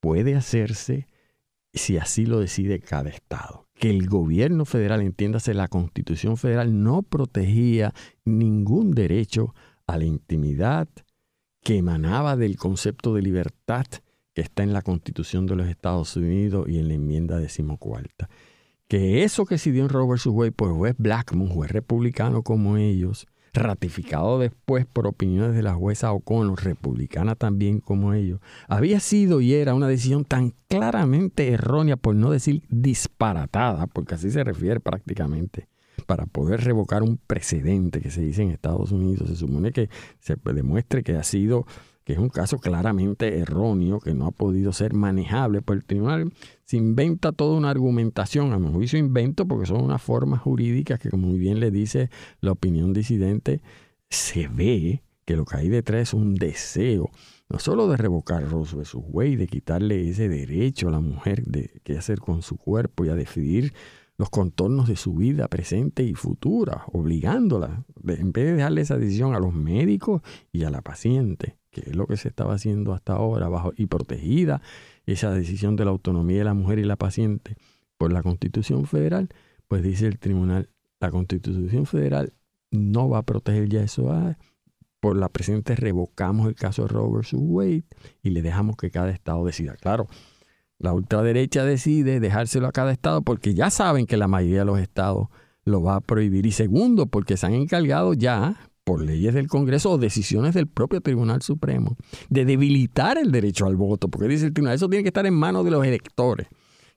puede hacerse si así lo decide cada estado. Que el gobierno federal, entiéndase, la constitución federal no protegía ningún derecho a la intimidad que emanaba del concepto de libertad que está en la Constitución de los Estados Unidos y en la enmienda decimocuarta. Que eso que se dio en Robert vs. Wade por juez Blackmun, juez republicano como ellos, ratificado después por opiniones de la jueza O'Connor, republicana también como ellos, había sido y era una decisión tan claramente errónea, por no decir disparatada, porque así se refiere prácticamente, para poder revocar un precedente que se dice en Estados Unidos. Se supone que se demuestre que ha sido que es un caso claramente erróneo, que no ha podido ser manejable por el tribunal, se inventa toda una argumentación, a mi juicio invento, porque son unas formas jurídicas que, como muy bien le dice la opinión disidente, se ve que lo que hay detrás es un deseo, no solo de revocar Roe vs. Wade, de quitarle ese derecho a la mujer de qué hacer con su cuerpo y a decidir los contornos de su vida presente y futura, obligándola, en vez de dejarle esa decisión a los médicos y a la paciente que es lo que se estaba haciendo hasta ahora, bajo y protegida esa decisión de la autonomía de la mujer y la paciente por la Constitución Federal, pues dice el tribunal, la Constitución Federal no va a proteger ya eso. Ah, por la presente revocamos el caso de Robert Wade y le dejamos que cada estado decida. Claro, la ultraderecha decide dejárselo a cada estado porque ya saben que la mayoría de los estados lo va a prohibir. Y segundo, porque se han encargado ya por leyes del Congreso o decisiones del propio Tribunal Supremo de debilitar el derecho al voto, porque dice el tribunal, eso tiene que estar en manos de los electores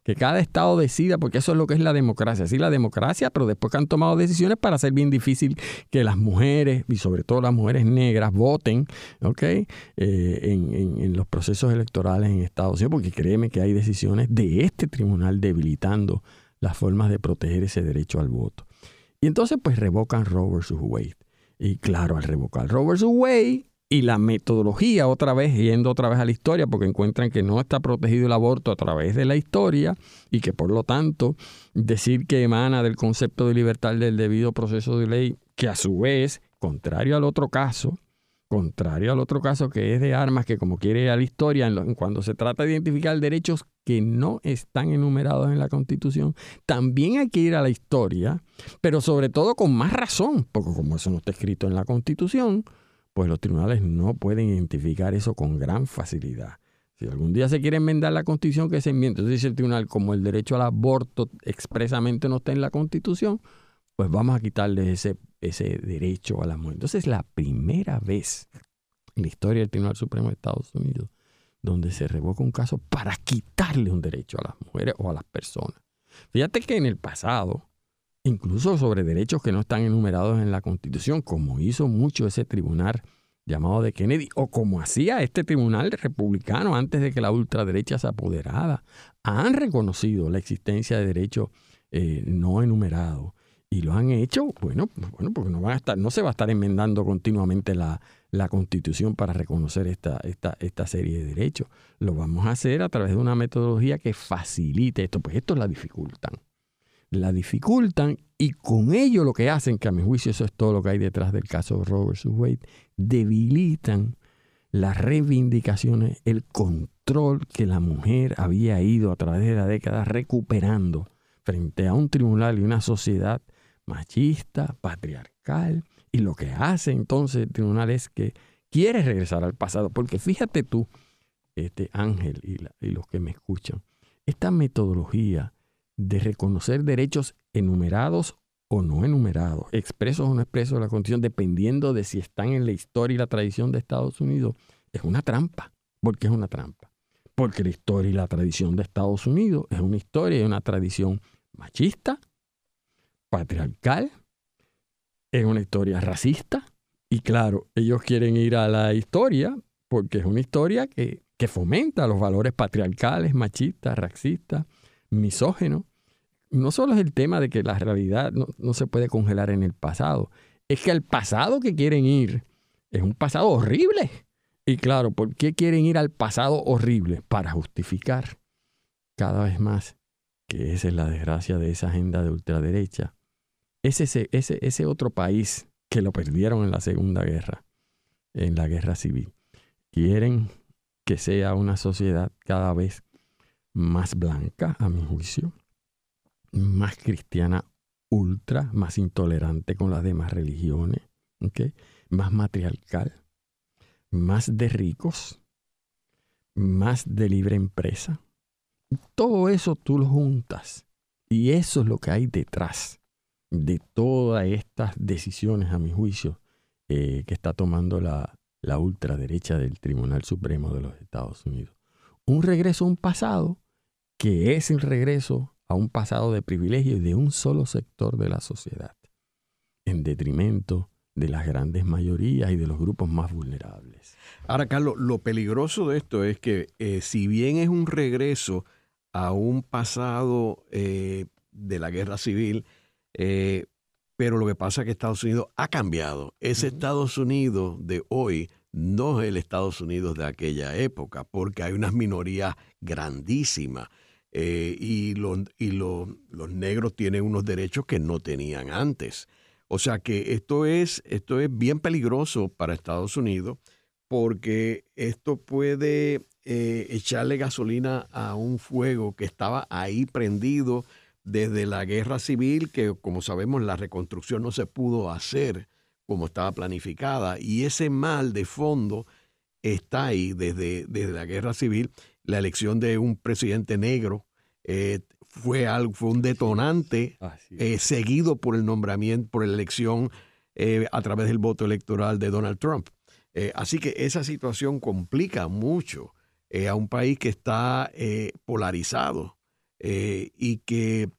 que cada estado decida, porque eso es lo que es la democracia. Sí, la democracia, pero después que han tomado decisiones para hacer bien difícil que las mujeres, y sobre todo las mujeres negras, voten ¿okay? Eh, en, en, los procesos electorales en Estados Unidos, porque créeme que hay decisiones de este tribunal debilitando las formas de proteger ese derecho al voto. Y entonces, pues revocan Roe versus Wade. Y claro, al revocar Roe versus Wade, y la metodología, otra vez, yendo otra vez a la historia, porque encuentran que no está protegido el aborto a través de la historia y que por lo tanto decir que emana del concepto de libertad del debido proceso de ley, que a su vez, contrario al otro caso, contrario al otro caso que es de armas, que como quiere ir a la historia, cuando se trata de identificar derechos que no están enumerados en la Constitución, también hay que ir a la historia, pero sobre todo con más razón, porque como eso no está escrito en la Constitución, pues los tribunales no pueden identificar eso con gran facilidad. Si algún día se quiere enmendar la constitución, que se enmiende. Entonces dice el tribunal, como el derecho al aborto expresamente no está en la constitución, pues vamos a quitarle ese, ese derecho a la mujer. Entonces es la primera vez en la historia del Tribunal Supremo de Estados Unidos donde se revoca un caso para quitarle un derecho a las mujeres o a las personas. Fíjate que en el pasado, incluso sobre derechos que no están enumerados en la Constitución, como hizo mucho ese tribunal llamado de Kennedy, o como hacía este tribunal republicano antes de que la ultraderecha se apoderara, han reconocido la existencia de derechos eh, no enumerados. Y lo han hecho, bueno, bueno, porque no van a estar, no se va a estar enmendando continuamente la, la constitución para reconocer esta, esta, esta serie de derechos. Lo vamos a hacer a través de una metodología que facilite esto, pues esto la dificultan la dificultan y con ello lo que hacen, que a mi juicio eso es todo lo que hay detrás del caso de Robert Wade, debilitan las reivindicaciones, el control que la mujer había ido a través de la década recuperando frente a un tribunal y una sociedad machista, patriarcal. Y lo que hace entonces el tribunal es que quiere regresar al pasado, porque fíjate tú, este Ángel y los que me escuchan, esta metodología de reconocer derechos enumerados o no enumerados, expresos o no expresos de la Constitución, dependiendo de si están en la historia y la tradición de Estados Unidos, es una trampa. ¿Por qué es una trampa? Porque la historia y la tradición de Estados Unidos es una historia y una tradición machista, patriarcal, es una historia racista. Y claro, ellos quieren ir a la historia porque es una historia que, que fomenta los valores patriarcales, machistas, racistas, misógeno. No solo es el tema de que la realidad no, se puede congelar en el pasado, es que el pasado que quieren ir es un pasado horrible. Y claro, ¿por qué quieren ir al pasado horrible? Para justificar cada vez más que esa es la desgracia de esa agenda de ultraderecha. Es ese, ese, ese otro país que lo perdieron en la Segunda Guerra, en la Guerra Civil. Quieren que sea una sociedad cada vez más blanca, a mi juicio, más cristiana ultra, más intolerante con las demás religiones, más matriarcal, más de ricos, más de libre empresa. Todo eso tú lo juntas y eso es lo que hay detrás de todas estas decisiones, a mi juicio, eh, que está tomando la, la ultraderecha del Tribunal Supremo de los Estados Unidos. Un regreso a un pasado que es el regreso a un pasado de privilegio de un solo sector de la sociedad, en detrimento de las grandes mayorías y de los grupos más vulnerables. Ahora, Carlos, lo peligroso de esto es que eh, si bien es un regreso a un pasado eh, de la guerra civil, eh, pero lo que pasa es que Estados Unidos ha cambiado. Ese Estados Unidos de hoy no es el Estados Unidos de aquella época, porque hay unas minorías grandísimas. Eh, y, y los negros tienen unos derechos que no tenían antes. O sea que esto es, esto es bien peligroso para Estados Unidos porque esto puede eh, echarle gasolina a un fuego que estaba ahí prendido desde la guerra civil, que como sabemos la reconstrucción no se pudo hacer como estaba planificada, y ese mal de fondo está ahí desde, desde la guerra civil la elección de un presidente negro eh, fue, algo, fue un detonante eh, seguido por el nombramiento, por la elección a través del voto electoral de Donald Trump. así que esa situación complica mucho a un país que está polarizado y que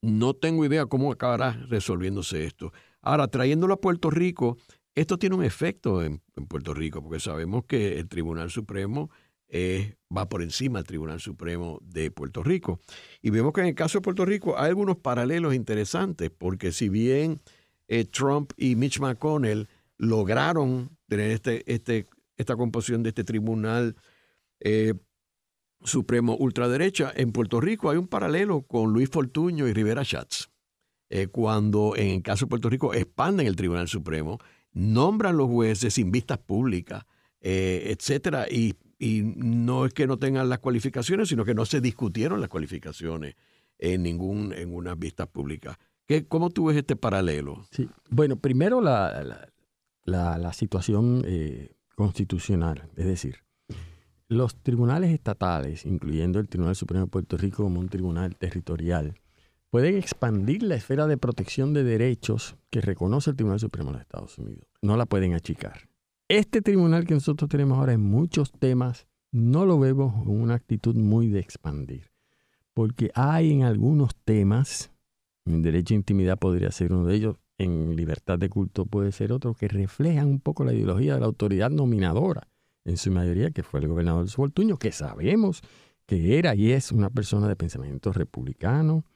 no tengo idea cómo acabará resolviéndose esto. Ahora, trayéndolo a Puerto Rico, esto tiene un efecto en, Puerto Rico, porque sabemos que el Tribunal Supremo va por encima del Tribunal Supremo de Puerto Rico. Y vemos que en el caso de Puerto Rico hay algunos paralelos interesantes, porque si bien eh, Trump y Mitch McConnell lograron tener este, este, esta composición de este Tribunal eh, Supremo ultraderecha, en Puerto Rico hay un paralelo con Luis Fortuño y Rivera Schatz. Eh, cuando en el caso de Puerto Rico expanden el Tribunal Supremo, nombran los jueces sin vistas públicas, etcétera, y y no es que no tengan las cualificaciones, sino que no se discutieron las cualificaciones en ningún en unas vistas públicas. ¿Qué, ¿Cómo tú ves este paralelo? Sí. Bueno, primero la, la, situación eh, constitucional, es decir, los tribunales estatales, incluyendo el Tribunal Supremo de Puerto Rico como un tribunal territorial, pueden expandir la esfera de protección de derechos que reconoce el Tribunal Supremo de los Estados Unidos. No la pueden achicar. Este tribunal que nosotros tenemos ahora en muchos temas no lo vemos con una actitud muy de expandir, porque hay en algunos temas, en derecho a intimidad podría ser uno de ellos, en libertad de culto puede ser otro, que reflejan un poco la ideología de la autoridad nominadora, en su mayoría, que fue el gobernador Subaltuño, que sabemos que era y es una persona de pensamiento republicano,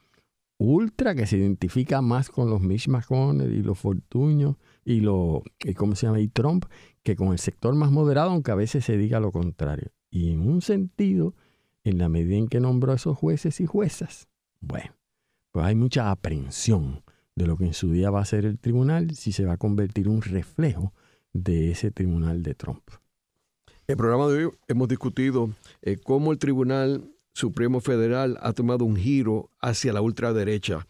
ultra, que se identifica más con los Mitch McConnell y los Fortuño y, lo, y ¿cómo se llama? y Trump, que con el sector más moderado, aunque a veces se diga lo contrario. Y en un sentido, en la medida en que nombró a esos jueces y juezas, bueno, pues hay mucha aprensión de lo que en su día va a ser el tribunal, si se va a convertir un reflejo de ese tribunal de Trump. El programa de hoy hemos discutido eh, cómo el Tribunal Supremo Federal ha tomado un giro hacia la ultraderecha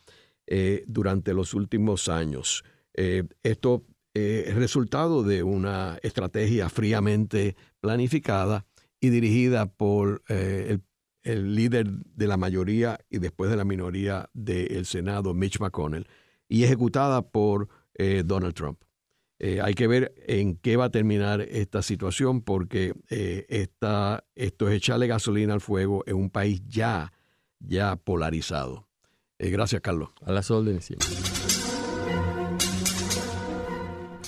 eh, durante los últimos años. Eh, esto eh, resultado de una estrategia fríamente planificada y dirigida por eh, el, líder de la mayoría y después de la minoría del Senado, Mitch McConnell, y ejecutada por eh, Donald Trump. hay que ver en qué va a terminar esta situación porque esta, esto es echarle gasolina al fuego en un país ya, ya polarizado. gracias, Carlos. A las órdenes.